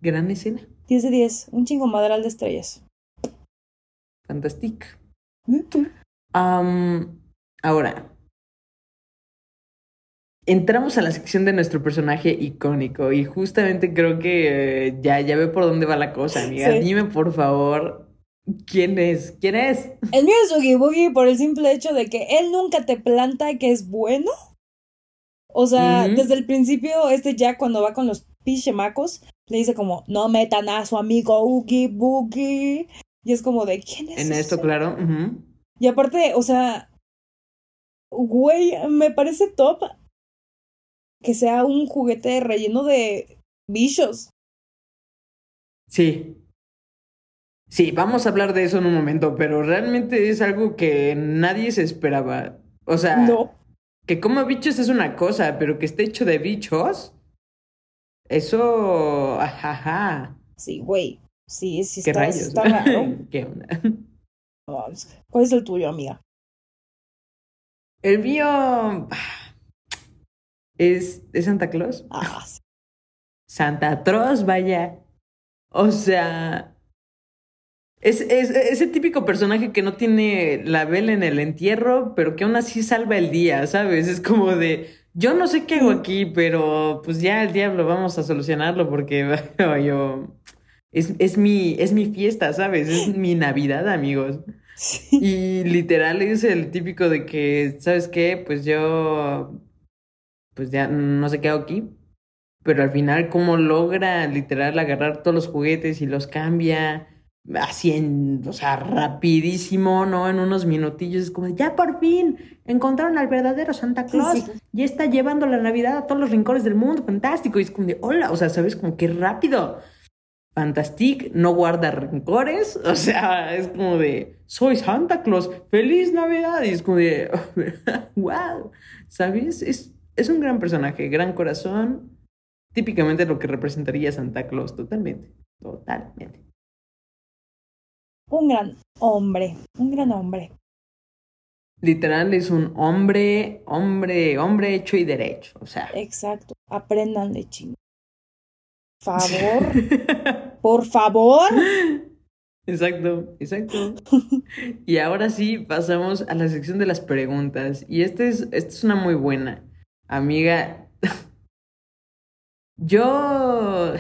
Gran escena. 10 de 10. Un chingo madral de estrellas. Fantastic. Mm. Ahora, entramos a la sección de nuestro personaje icónico y justamente creo que eh, ya, ya ve por dónde va la cosa, amiga. Sí. Dime, por favor, ¿quién es? ¿Quién es? El mío es Oogie Boogie por el simple hecho de que él nunca te planta que es bueno. O sea, desde el principio, este Jack cuando va con los pichemacos, le dice como, no metan a su amigo Oogie Boogie. Y es como de, ¿quién es En esto, ese? claro. Y aparte, o sea, güey, me parece top que sea un juguete relleno de bichos. Sí. Sí, vamos a hablar de eso en un momento, pero realmente es algo que nadie se esperaba. O sea, No. que coma bichos es una cosa, pero que esté hecho de bichos, eso, ajaja, Sí, güey. Sí, sí qué está, rayos. está raro. ¿Qué onda? ¿Cuál es el tuyo, amiga? El mío ah, es, es Santa Claus. Ah, sí. Santa Claus, vaya. O sea, es, es ese típico personaje que no tiene la vela en el entierro, pero que aún así salva el día, ¿sabes? Es como de, yo no sé qué hago aquí, pero pues ya el diablo, vamos a solucionarlo porque yo... Es, es mi, es mi fiesta, ¿sabes? Es mi Navidad, amigos. Sí. Y literal es el típico de que, ¿sabes qué? Pues yo, pues ya no qué hago aquí. Pero al final, ¿cómo logra literal agarrar todos los juguetes y los cambia? Así en, o sea, rapidísimo, ¿no? En unos minutillos. Es como, ya por fin encontraron al verdadero Santa Claus. Sí. Ya está llevando la Navidad a todos los rincones del mundo. Fantástico. Y es como de, hola, o sea, ¿sabes? Como que rápido. Fantastic, no guarda rencores, o sea, es como de, soy Santa Claus, feliz Navidad, y es como de, wow, ¿sabes? Es, es un gran personaje, gran corazón, típicamente lo que representaría Santa Claus, totalmente, totalmente. Un gran hombre. Un gran hombre. Literal es un hombre, hombre, hombre hecho y derecho, o sea. Exacto. Aprendan de chingo. Favor. Por favor. Exacto, exacto. Y ahora sí pasamos a la sección de las preguntas. Y esta es, esta es una muy buena. Amiga, yo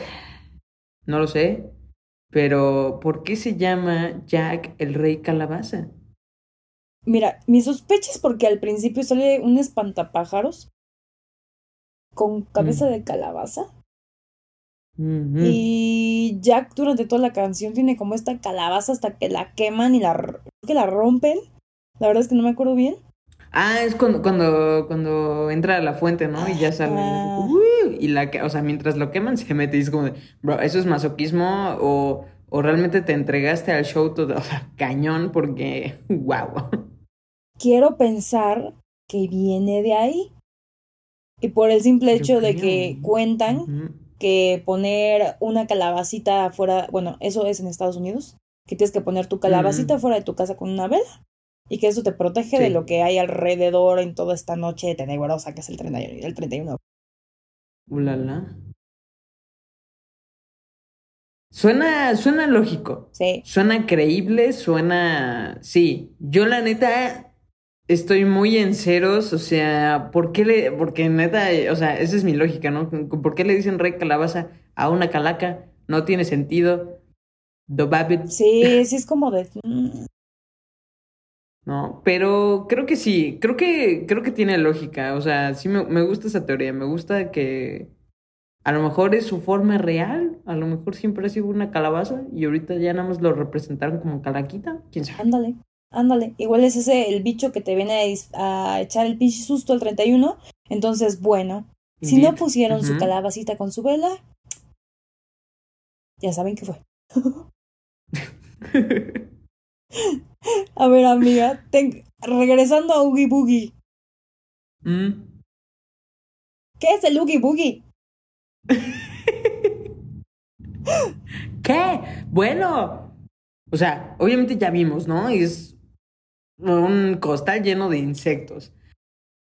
no lo sé, pero ¿por qué se llama Jack el Rey Calabaza? Mira, mi sospecha es porque al principio sale un espantapájaros con cabeza Mm. de calabaza. Y Jack durante toda la canción tiene como esta calabaza hasta que la queman y la, que la rompen. La verdad es que no me acuerdo bien. Ah, es cuando, cuando, cuando entra a la fuente, ¿no? Y ya sale. ¡uh! y la que, o sea, mientras lo queman se mete y es como de, bro, ¿eso es masoquismo o, o realmente te entregaste al show todo, o sea, cañón? Porque, wow. Quiero pensar que viene de ahí. Y por el simple Yo hecho de que cuentan que poner una calabacita fuera, bueno, eso es en Estados Unidos, que tienes que poner tu calabacita Mm. fuera de tu casa con una vela y que eso te protege de lo que hay alrededor en toda esta noche tenebrosa que es el 31. El 31. Ulala. Suena, suena lógico. Sí, Suena creíble, suena... Sí, yo la neta estoy muy en ceros, o sea, ¿por qué le... Porque neta, o sea, esa es mi lógica, ¿no? ¿Por qué le dicen rey calabaza a una calaca? No tiene sentido. The Babbit, sí, sí es como de... ¿no? Pero creo que sí, creo que, creo que tiene lógica, o sea, sí me, me gusta esa teoría, me gusta que a lo mejor es su forma real, a lo mejor siempre ha sido una calabaza y ahorita ya nada más lo representaron como calaquita, quién sabe. ándale, ándale. Igual es ese el bicho que te viene a, echar el pinche susto el 31. Entonces, bueno, si no pusieron su calabacita con su vela, ya saben qué fue. A ver, amiga, ten- regresando a Oogie Boogie. Mm. ¿Qué es el Oogie Boogie? ¿Qué? Bueno. O sea, obviamente ya vimos, ¿no? Es un costal lleno de insectos.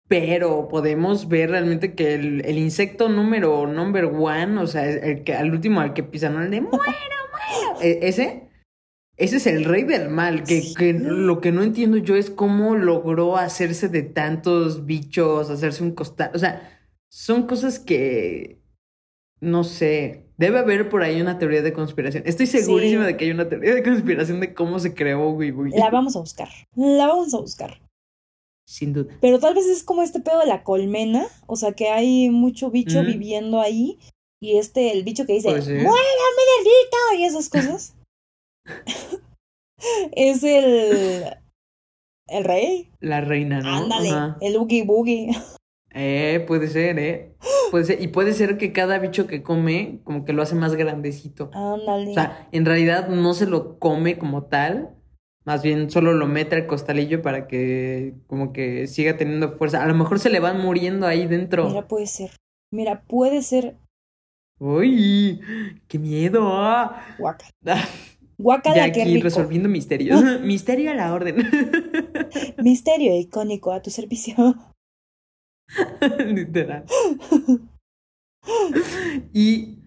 Pero podemos ver realmente que el, el insecto número number one, o sea, el que al último al que pisan, el de muero, muero. e- Ese, ese es el rey del mal. Que, Sí. que lo que no entiendo yo es cómo logró hacerse de tantos bichos, hacerse un costal. O sea, son cosas que no sé. Debe haber por ahí una teoría de conspiración. Estoy segurísima Sí. de que hay una teoría de conspiración de cómo se creó. La vamos a buscar. La vamos a buscar. Sin duda. Pero tal vez es como este pedo de la colmena. O sea, que hay mucho bicho viviendo ahí. Y este, el bicho que dice, Puede ser. ¡Muérame, dedito! Y esas cosas. es el. El rey. La reina, ¿no? Ándale. Ajá. El Oogie Boogie. Eh, puede ser, ¿eh? Puede ser. Y puede ser que cada bicho que come, como que lo hace más grandecito. Ándale. O sea, en realidad no se lo come como tal. Más bien solo lo mete al costalillo para que como que siga teniendo fuerza. A lo mejor se le van muriendo ahí dentro. Mira, puede ser. Mira, puede ser. ¡Uy! ¡Qué miedo! Guaca. Guacala, ya qué aquí rico. resolviendo misterios. Misterio a la orden. Misterio icónico a tu servicio. Literal. Y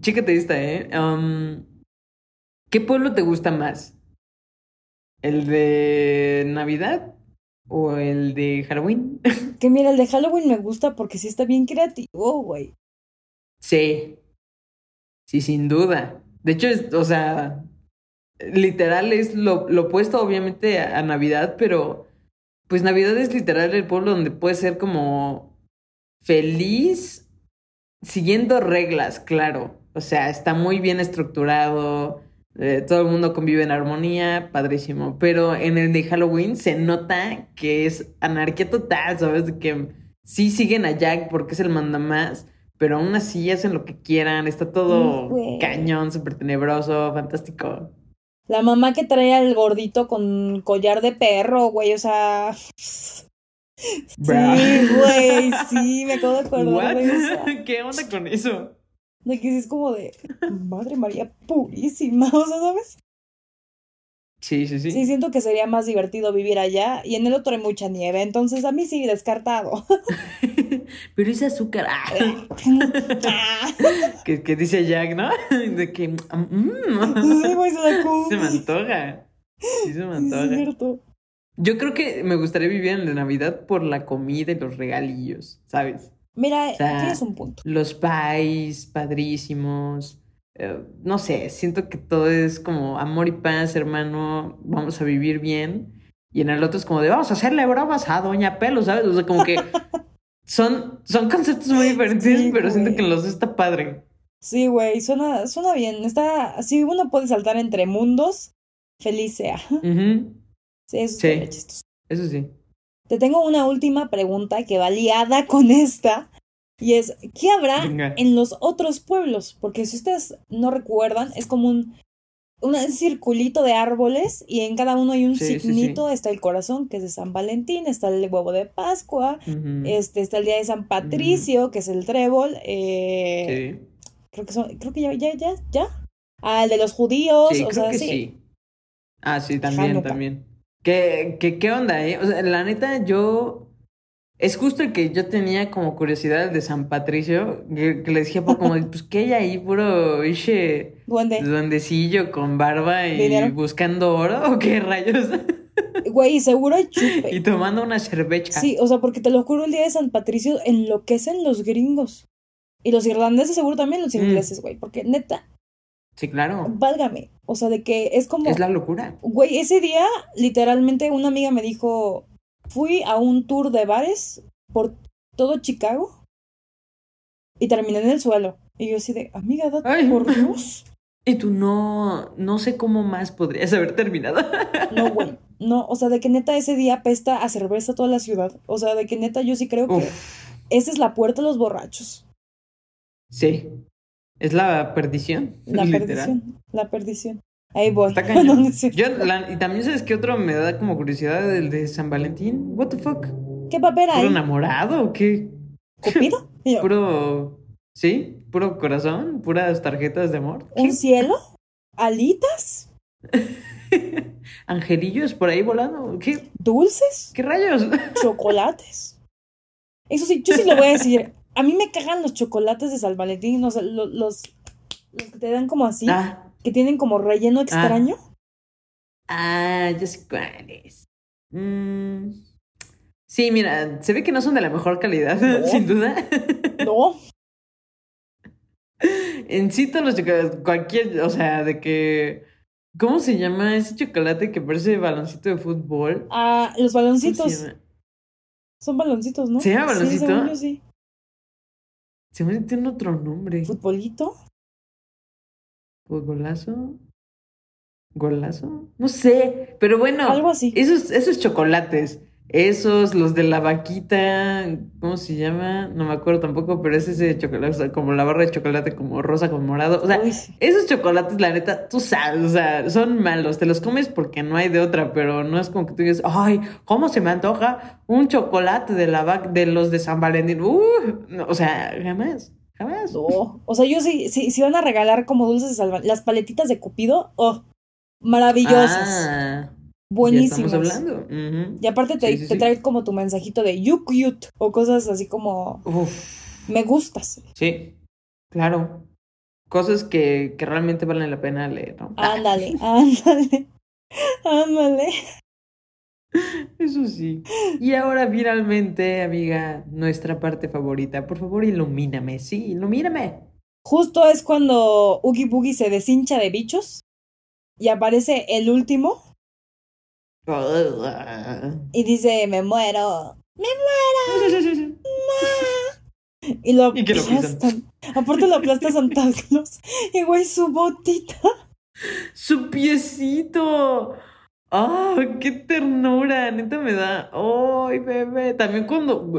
chécate esta, ¿eh? Um, ¿qué pueblo te gusta más? ¿El de Navidad o el de Halloween? Que mira, el de Halloween me gusta porque sí está bien creativo, güey. Sí. Sí, sin duda. De hecho, es, o sea, literal es lo, lo opuesto obviamente a, a Navidad, pero pues Navidad es literal el pueblo donde puedes ser como feliz siguiendo reglas, claro. O sea, está muy bien estructurado, eh, todo el mundo convive en armonía, padrísimo. Pero en el de Halloween se nota que es anarquía total, ¿sabes? De que sí siguen a Jack porque es el mandamás, pero aún así hacen lo que quieran. Está todo cañón, súper tenebroso, fantástico. La mamá que trae al gordito con collar de perro, güey, o sea. Sí, güey, sí, me acabo de acordar de eso. ¿Qué onda con eso? De que sí es como de. Madre María purísima, o sea, ¿sabes? Sí, sí, sí. Sí, siento que sería más divertido vivir allá y en el otro hay mucha nieve, entonces a mí sí, descartado. Pero ese azúcar, ah, que, que dice Jack, ¿no? De que mm, se me antoja. Sí, se me es antoja. cierto. Yo creo que me gustaría vivir en la Navidad por la comida y los regalillos, ¿sabes? Mira, O sea, tienes un punto. Los pies, padrísimos. Eh, no sé, siento que todo es como amor y paz, hermano. Vamos a vivir bien. Y en el otro es como de vamos a hacerle bromas a Doña Pelo, ¿sabes? O sea, como que son, son conceptos muy diferentes, Sí, pero siento que los dos está padre. Sí, güey, suena, suena bien. Está, si uno puede saltar entre mundos, feliz sea. Sí, eso Sí. chistoso. Eso sí. Te tengo una última pregunta que va liada con esta. Y es, ¿qué habrá Venga. en los otros pueblos? Porque si ustedes no recuerdan, es como un, un circulito de árboles y en cada uno hay un Sí, sí, sí. signito. Está el corazón, que es de San Valentín, está el huevo de Pascua, este, está el día de San Patricio, que es el trébol. eh, sí. Creo que son, creo que ya, ya, ya, ya. Ah, el de los judíos, o creo sea, que sí. sí. Ah, sí, también, Hanukkah. también. ¿Qué, qué, qué onda, eh? O sea, la neta, yo. Es justo el que yo tenía como curiosidad de San Patricio, que, que le dije a poco como, pues, ¿qué hay ahí? Puro iche Duende. duendecillo con barba y Dinero. buscando oro, ¿o qué rayos? Güey, seguro hay y chupe. tomando una cerveza. Sí, o sea, porque te lo juro, el día de San Patricio enloquecen los gringos. Y los irlandeses, seguro también los Mm. ingleses, güey. Porque neta, Sí, claro. válgame. O sea, de que es como. Es la locura. Güey, ese día, literalmente, una amiga me dijo: Fui a un tour de bares por todo Chicago y terminé en el suelo. Y yo así de, amiga, date Ay. por Dios. Y tú no, no sé cómo más podrías haber terminado. No, güey. No, o sea, de que neta ese día pesta a cerveza toda la ciudad. O sea, de que neta yo sí creo que esa es la puerta de los borrachos. sí. Es la perdición. La literal. perdición. La perdición. Ahí voy. Está cañón. Yo, la- y también sabes que otro me da como curiosidad el de San Valentín. What the fuck? ¿Qué papel ¿Puro hay? enamorado o qué? ¿Cupido? Puro. ¿Sí? ¿Puro corazón? ¿Puras tarjetas de amor? ¿Un cielo? ¿Alitas? ¿Angelillos por ahí volando? ¿Qué, ¿Dulces? qué rayos? ¿Chocolates? Eso sí, yo sí lo voy a decir. A mí me cagan los chocolates de San Valentín, o sea, lo- los, los que te dan como así, Ah, que tienen como relleno extraño. ah, ya sé cuáles. Mm, Sí, mira, se ve que no son de la mejor calidad, No. sin duda. No, En sí, todos los chocolates, cualquier, o sea, de que. ¿Cómo se llama ese chocolate que parece baloncito de fútbol? ah, los ¿Cómo baloncitos. Son baloncitos, ¿no? ¿Se llama Sí, baloncito? según yo sí. Se me tiene otro nombre. ¿Futbolito? ¿Futbolazo? ¿Golazo? No sé, pero bueno. Algo así. Esos, esos chocolates, esos, los de la vaquita, ¿cómo se llama? No me acuerdo tampoco, pero es ese chocolate, o sea, como la barra de chocolate como rosa con morado. O sea, Uy, esos chocolates, la neta, tú sabes, o sea, son malos, te los comes porque no hay de otra, pero no es como que tú digas, ay, ¿cómo se me antoja un chocolate de la vac de los de San Valentín? Uh, no, o sea, jamás, jamás. No. O sea, yo sí, sí, si van a regalar como dulces de salva, las paletitas de Cupido, oh, maravillosas, Ah, buenísimas. Ya estamos hablando. Y aparte te, Sí, sí, te sí. trae como tu mensajito de you cute o cosas así como Uf. me gustas. Sí, claro. Cosas que, que realmente valen la pena leer, ¿no? Ándale, ándale, ándale. Eso sí. Y ahora finalmente, amiga, nuestra parte favorita. Por favor, ilumíname. Sí, ilumíname. Justo es cuando Oogie Boogie se deshincha de bichos y aparece el último y dice me muero. Y lo Y lo aplastan. Aparte lo aplasta Santa Claus. Y güey, su botita. ¡Su piecito! ¡Ah, qué ternura! Neta me da. ¡Ay, bebé! También cuando,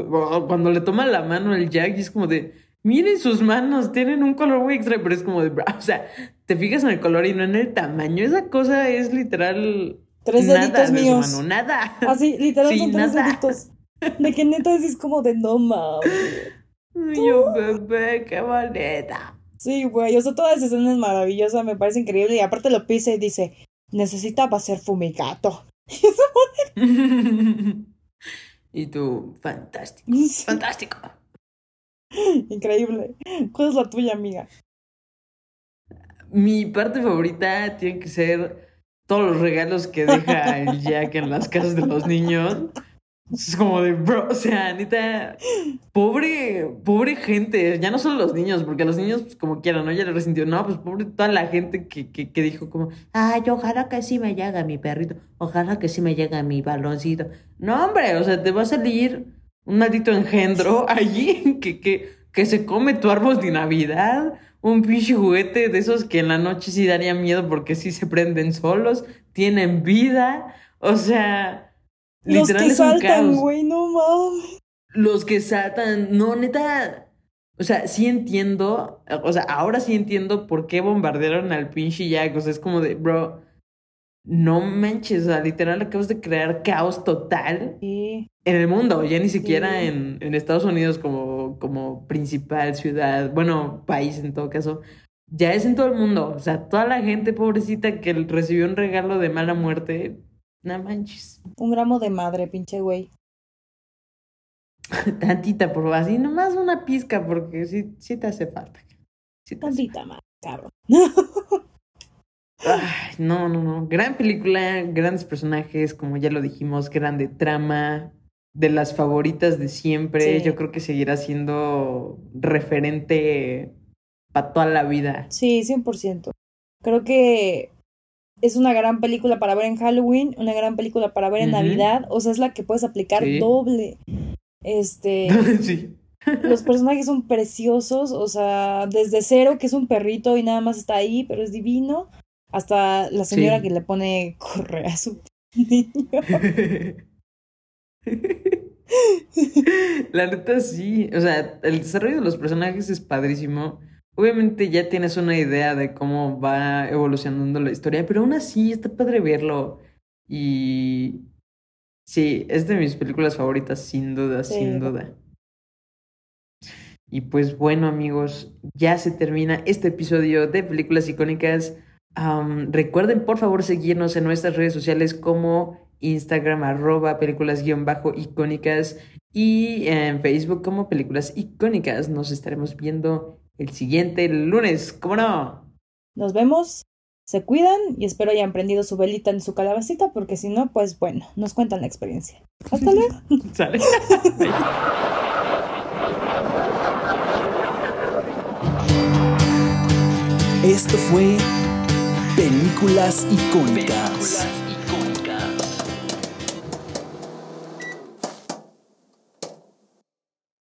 cuando le toma la mano el Jack y es como de. Miren sus manos, tienen un color muy extra, pero es como de. O sea, te fijas en el color y no en el tamaño. Esa cosa es literal. Tres nada deditos de míos. mano, nada. Así, literal Sí, son tres nada. deditos. De que neta es como de no mames. Yo, bebé, qué bonita. Sí, güey. O sea, toda esa escena es maravillosa, me parece increíble. Y aparte lo pisa y dice, necesitaba ser fumigato. y tú, fantástico. Fantástico. increíble. ¿Cuál es la tuya, amiga? Mi parte favorita tiene que ser todos los regalos que deja el Jack en las casas de los niños. Es como de, bro, o sea, neta, pobre, pobre gente, ya no solo los niños, porque los niños, pues, como quieran, ¿no? Ya le resintió, no, pues pobre toda la gente que, que, que dijo como, ay, ojalá que sí me llegue mi perrito, ojalá que sí me llegue mi baloncito. No, hombre, o sea, te va a salir un maldito engendro allí que, que, que se come tu árbol de Navidad, un pinche juguete de esos que en la noche sí daría miedo porque sí se prenden solos, tienen vida, o sea... Los literal que saltan, güey, no mames. Los que saltan, no, neta. O sea, sí entiendo. O sea, ahora sí entiendo por qué bombardearon al pinche Jack. O sea, es como de, bro, no manches. O sea, literal acabas de crear caos total Sí. en el mundo. Ya ni siquiera Sí. en, en Estados Unidos como, como principal ciudad, bueno, país en todo caso. Ya es en todo el mundo. O sea, toda la gente pobrecita que recibió un regalo de mala muerte. No manches. Un gramo de madre, pinche güey. Tantita, por favor, así nomás una pizca, porque sí, sí te hace falta. Sí te hace- Tantita más, cabrón. Ay, no, no, no. Gran película, grandes personajes, como ya lo dijimos, grande trama, de las favoritas de siempre. Sí. Yo creo que seguirá siendo referente para toda la vida. Sí, 100%. Creo que es una gran película para ver en Halloween, una gran película para ver en. Navidad. O sea, es la que puedes aplicar Sí. doble. Este, sí. los personajes son preciosos, o sea, desde cero, que es un perrito y nada más está ahí, pero es divino, hasta la señora Sí. que le pone correa a su niño. La neta sí, o sea, el desarrollo de los personajes es padrísimo. Obviamente ya tienes una idea de cómo va evolucionando la historia, pero aún así está padre verlo. Y sí, es de mis películas favoritas, sin duda, Sí. sin duda. Y pues bueno, amigos, ya se termina este episodio de Películas Icónicas. Recuerden, por favor, seguirnos en nuestras redes sociales como Instagram, arroba películas-icónicas y en Facebook como Películas Icónicas. Nos estaremos viendo el siguiente lunes, ¿cómo no? Nos vemos, se cuidan y espero hayan prendido su velita en su calabacita porque si no, pues bueno, nos cuentan la experiencia. Hasta luego. ¿Sale? Esto fue Películas icónicas.